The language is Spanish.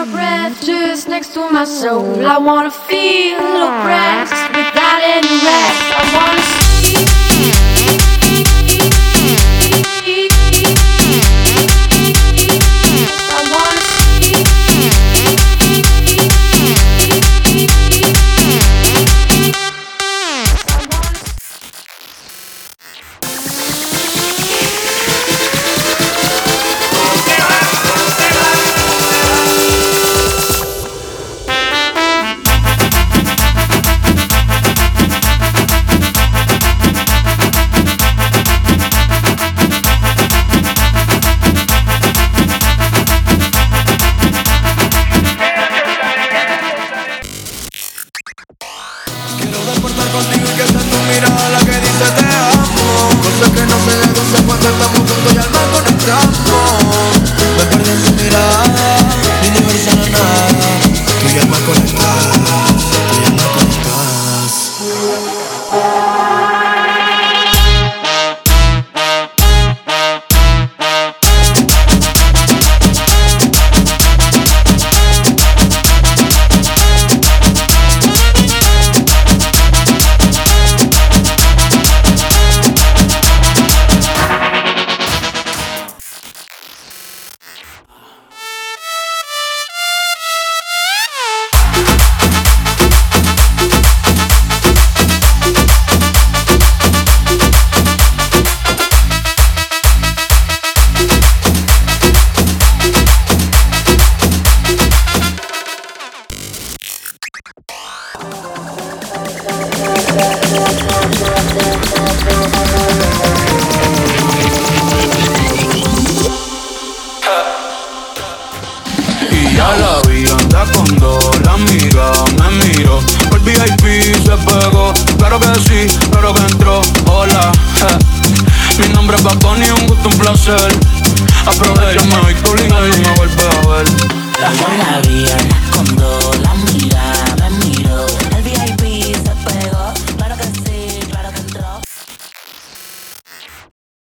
your breath just next to my soul. I wanna feel your breath mi alma conectada Y ya la vi anda cuando la amiga me miró. Por VIP se pegó, claro que sí, claro que entró, hola. Mi nombre es Baboni, un gusto, un placer. Aprovecha, me voy no me vuelves a ver.